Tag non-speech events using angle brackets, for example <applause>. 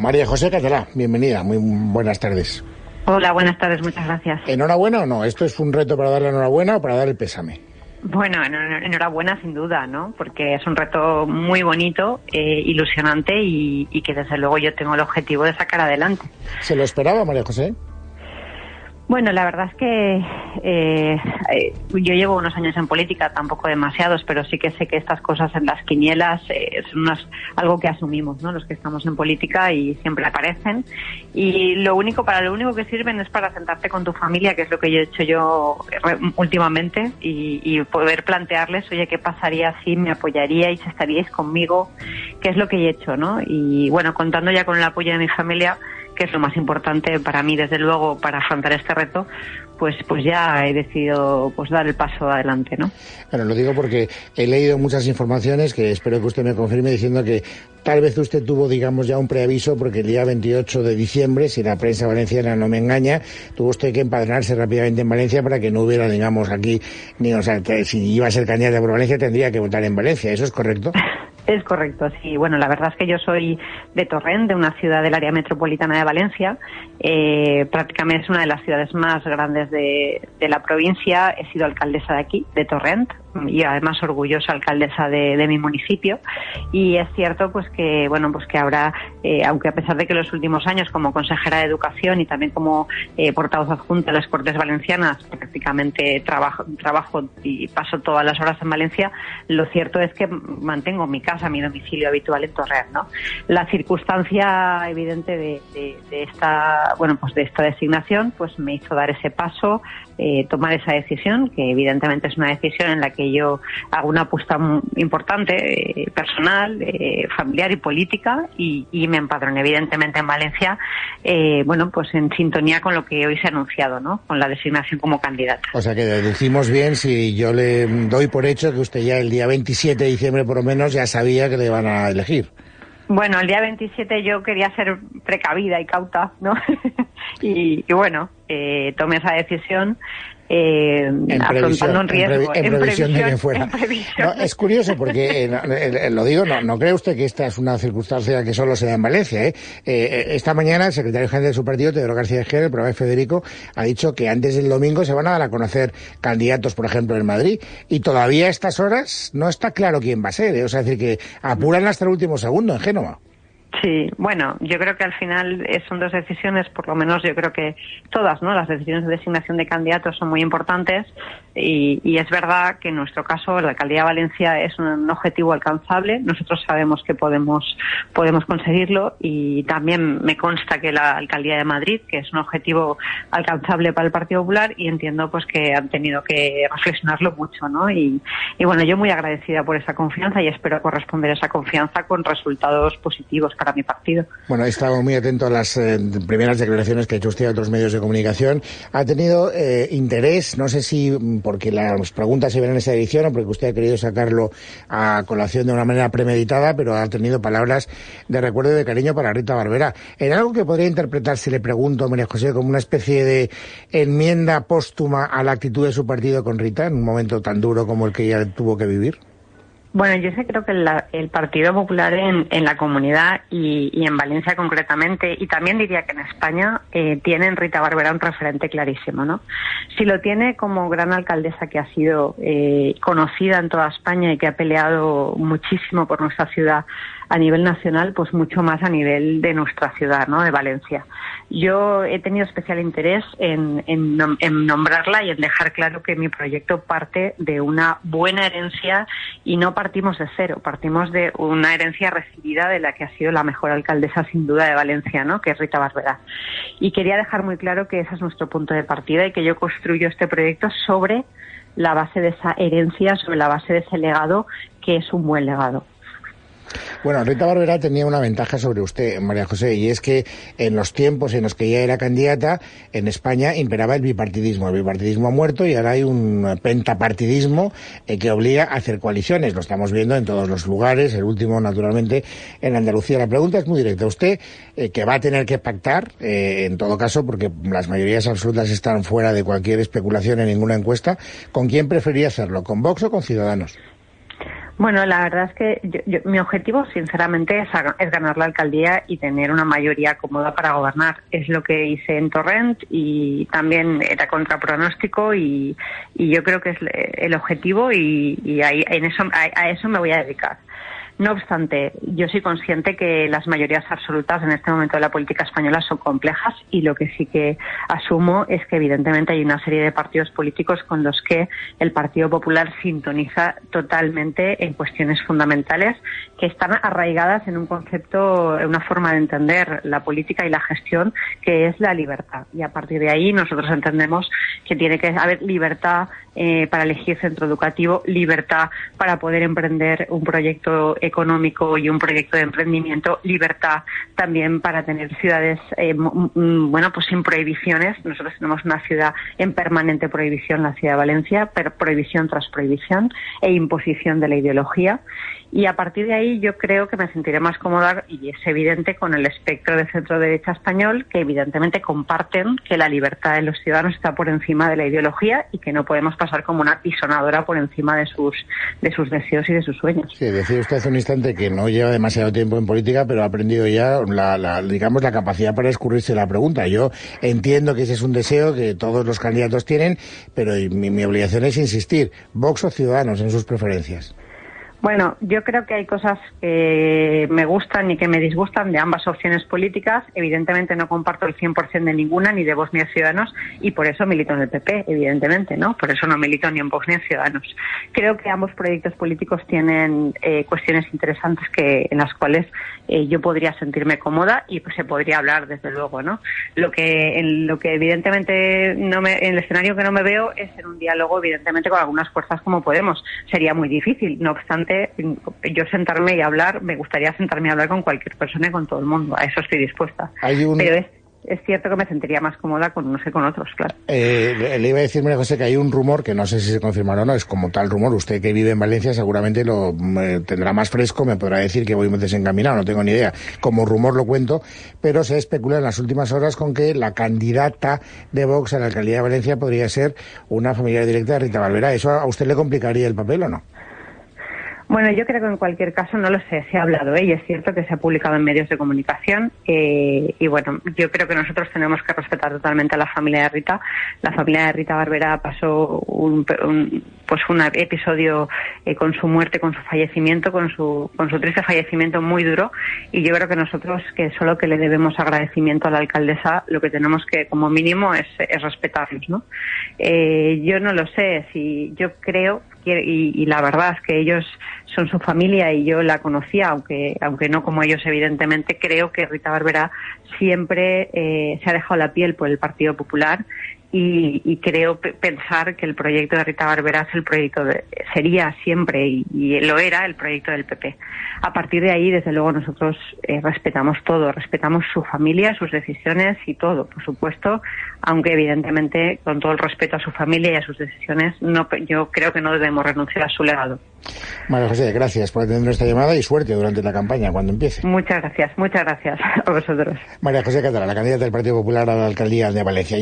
María José Catalá, bienvenida, muy buenas tardes. Hola, buenas tardes, muchas gracias. ¿Enhorabuena o no? ¿Esto es un reto para darle enhorabuena o para dar el pésame? Bueno, enhorabuena sin duda, ¿no? Porque es un reto muy bonito, eh, ilusionante y, y, que desde luego yo tengo el objetivo de sacar adelante. ¿Se lo esperaba, María José? Bueno, la verdad es que eh, eh, yo llevo unos años en política, tampoco demasiados, pero sí que sé que estas cosas en las quinielas eh, son algo que asumimos, ¿no? Los que estamos en política y siempre aparecen. Y lo único, para lo único que sirven es para sentarte con tu familia, que es lo que yo he hecho yo últimamente, y, y poder plantearles, oye, ¿qué pasaría si me apoyaríais, estaríais conmigo? ¿Qué es lo que he hecho, no? Y bueno, contando ya con el apoyo de mi familia, que es lo más importante para mí, desde luego, para afrontar este reto, pues, pues ya he decidido pues dar el paso adelante, ¿no? Bueno, lo digo porque he leído muchas informaciones que espero que usted me confirme diciendo que tal vez usted tuvo, digamos, ya un preaviso porque el día 28 de diciembre, si la prensa valenciana no me engaña, tuvo usted que empadronarse rápidamente en Valencia para que no hubiera, digamos, aquí, ni, o sea, que si iba a ser candidata por Valencia tendría que votar en Valencia. ¿Eso es correcto? <laughs> Es correcto, sí. Bueno, la verdad es que yo soy de Torrent, de una ciudad del área metropolitana de Valencia. Eh, prácticamente es una de las ciudades más grandes de, de, la provincia. He sido alcaldesa de aquí, de Torrent, y además orgullosa alcaldesa de, mi municipio. Y es cierto, pues que bueno, pues que ahora, eh, aunque a pesar de que los últimos años como consejera de educación y también como eh, portavoz adjunta de las Cortes Valencianas prácticamente trabajo, trabajo y paso todas las horas en Valencia, lo cierto es que mantengo mi casa, mi domicilio habitual en Torreón, ¿no? La circunstancia evidente de, de, de esta, bueno, pues de esta designación, pues me hizo dar ese paso, eh, tomar esa decisión, que evidentemente es una decisión en la que yo hago una apuesta importante, eh, personal, eh, familiar y política, y, y, me empadroné evidentemente en Valencia, eh, bueno, pues en sintonía con lo que hoy se ha anunciado, ¿no? Con la designación como candidata. O sea que deducimos bien si yo le doy por hecho que usted ya el día 27 de diciembre por lo menos ya sabía que le iban a elegir. Bueno, el día 27 yo quería ser precavida y cauta, ¿no? <laughs> y, y, bueno, eh, tomé esa decisión eh, en afrontando un riesgo. En, pre, en, en previsión, de que fuera. No, es curioso porque, eh, lo digo, no, no cree usted que esta es una circunstancia que solo se da en Valencia. ¿eh? Eh, esta mañana el secretario general de su partido, Teodoro García el programa Federico, ha dicho que antes del domingo se van a dar a conocer candidatos, por ejemplo, en Madrid, y todavía a estas horas no está claro quién va a ser. ¿eh? O sea, es decir, que apuran hasta el último segundo en Génova. Sí, bueno, yo creo que al final son dos decisiones, por lo menos yo creo que todas, ¿no? Las decisiones de designación de candidatos son muy importantes y, y es verdad que en nuestro caso la alcaldía de Valencia es un objetivo alcanzable. Nosotros sabemos que podemos podemos conseguirlo y también me consta que la alcaldía de Madrid, que es un objetivo alcanzable para el Partido Popular y entiendo pues que han tenido que reflexionarlo mucho, ¿no? Y, bueno, yo muy agradecida por esa confianza y espero corresponder a esa confianza con resultados positivos para mi partido. Bueno, he estado muy atento a las eh, primeras declaraciones que ha hecho usted a otros medios de comunicación. Ha tenido eh, interés, no sé si porque las preguntas se ven en esta edición o porque usted ha querido sacarlo a colación de una manera premeditada, pero ha tenido palabras de recuerdo y de cariño para Rita Barbera. ¿En algo que podría interpretarse, le pregunto, María José, como una especie de enmienda póstuma a la actitud de su partido con Rita en un momento tan duro como el que ella tuvo que vivir? Bueno, yo sé creo que la, el Partido Popular en, la comunidad y, en Valencia concretamente, y también diría que en España, eh, tiene en Rita Barbera un referente clarísimo, ¿no? Si lo tiene como gran alcaldesa que ha sido eh, conocida en toda España y que ha peleado muchísimo por nuestra ciudad a nivel nacional, pues mucho más a nivel de nuestra ciudad, ¿no? De Valencia. Yo he tenido especial interés en, en, nombrarla y en dejar claro que mi proyecto parte de una buena herencia y no partimos de cero, partimos de una herencia recibida de la que ha sido la mejor alcaldesa sin duda de Valencia, ¿no? Que es Rita Barbera. Y quería dejar muy claro que ese es nuestro punto de partida y que yo construyo este proyecto sobre la base de esa herencia, sobre la base de ese legado que es un buen legado. Bueno, Rita Barbera tenía una ventaja sobre usted, María José, y es que en los tiempos en los que ella era candidata, en España imperaba el bipartidismo. El bipartidismo ha muerto y ahora hay un pentapartidismo eh, que obliga a hacer coaliciones. Lo estamos viendo en todos los lugares, el último, naturalmente, en Andalucía. La pregunta es muy directa. Usted, eh, que va a tener que pactar, eh, en todo caso, porque las mayorías absolutas están fuera de cualquier especulación en ninguna encuesta, ¿con quién preferiría hacerlo? ¿Con Vox o con Ciudadanos? Bueno, la verdad es que mi objetivo, sinceramente, es, ganar la alcaldía y tener una mayoría cómoda para gobernar. Es lo que hice en Torrent y también era contra pronóstico y, yo creo que es el objetivo y, ahí, en eso, a eso me voy a dedicar. No obstante, yo soy consciente que las mayorías absolutas en este momento de la política española son complejas y lo que sí que asumo es que evidentemente hay una serie de partidos políticos con los que el Partido Popular sintoniza totalmente en cuestiones fundamentales que están arraigadas en un concepto, en una forma de entender la política y la gestión que es la libertad. Y a partir de ahí nosotros entendemos que tiene que haber libertad eh, para elegir centro educativo, libertad para poder emprender un proyecto y un proyecto de emprendimiento, libertad también para tener ciudades, eh, bueno, pues sin prohibiciones. Nosotros tenemos una ciudad en permanente prohibición, la ciudad de Valencia, pero prohibición tras prohibición e imposición de la ideología. Y a partir de ahí yo creo que me sentiré más cómoda y es evidente con el espectro de centro derecha español que evidentemente comparten que la libertad de los ciudadanos está por encima de la ideología y que no podemos pasar como una pisonadora por encima de sus de sus deseos y de sus sueños. Sí, decía usted un instante que no lleva demasiado tiempo en política, pero ha aprendido ya la, digamos la capacidad para escurrirse la pregunta. Yo entiendo que ese es un deseo que todos los candidatos tienen, pero mi, mi obligación es insistir, Vox o Ciudadanos en sus preferencias. Bueno, yo creo que hay cosas que me gustan y que me disgustan de ambas opciones políticas. Evidentemente no comparto el 100% de ninguna, ni de de Ciudadanos, y por eso milito en el PP, evidentemente, ¿no? Por eso no milito ni en en Ciudadanos. Creo que ambos proyectos políticos tienen eh, cuestiones interesantes que en las cuales eh, yo podría sentirme cómoda y pues, se podría hablar, desde luego, ¿no? Lo que, en lo que evidentemente no me, en el escenario que no me veo es en un diálogo, evidentemente, con algunas fuerzas como Podemos. Sería muy difícil. No obstante, yo sentarme y hablar, me gustaría sentarme y hablar con cualquier persona y con todo el mundo. A eso estoy dispuesta. Pero es, es cierto que me sentiría más cómoda con unos que con otros, claro. Eh, le iba a decir, José, que hay un rumor, que no sé si se confirmará o no, es como tal rumor. Usted que vive en Valencia seguramente lo tendrá más fresco, me podrá decir que voy muy desencaminado, no tengo ni idea. Como rumor lo cuento, pero se especula en las últimas horas con que la candidata de Vox a la alcaldía de Valencia podría ser una familia directa de Rita Valvera. ¿Eso a usted le complicaría el papel o no? Bueno, yo creo que en cualquier caso no lo sé, se ha hablado ¿eh? y es cierto que se ha publicado en medios de comunicación eh, y bueno, yo creo que nosotros tenemos que respetar totalmente a la familia de Rita. La familia de Rita Barbera pasó un, pues un episodio eh, con su muerte, con su fallecimiento, con su, con su triste fallecimiento muy duro y yo creo que nosotros que solo que le debemos agradecimiento a la alcaldesa, lo que tenemos que como mínimo es, es respetarlos, ¿no? yo no lo sé, si yo creo y, la verdad es que ellos son su familia y yo la conocía, aunque, aunque no como ellos evidentemente, creo que Rita Barbera siempre eh, se ha dejado la piel por el Partido Popular y, creo pensar que el proyecto de Rita Barberá es el proyecto de, sería siempre y, lo era el proyecto del PP. A partir de ahí, desde luego, nosotros eh, respetamos todo, respetamos su familia, sus decisiones y todo, por supuesto, aunque evidentemente, con todo el respeto a su familia y a sus decisiones, no, yo creo que no debemos renunciar a su legado. María José, gracias por atender esta llamada y suerte durante la campaña, cuando empiece. Muchas gracias, muchas gracias a vosotros. María José Catalá, la candidata del Partido Popular a la alcaldía de Valencia.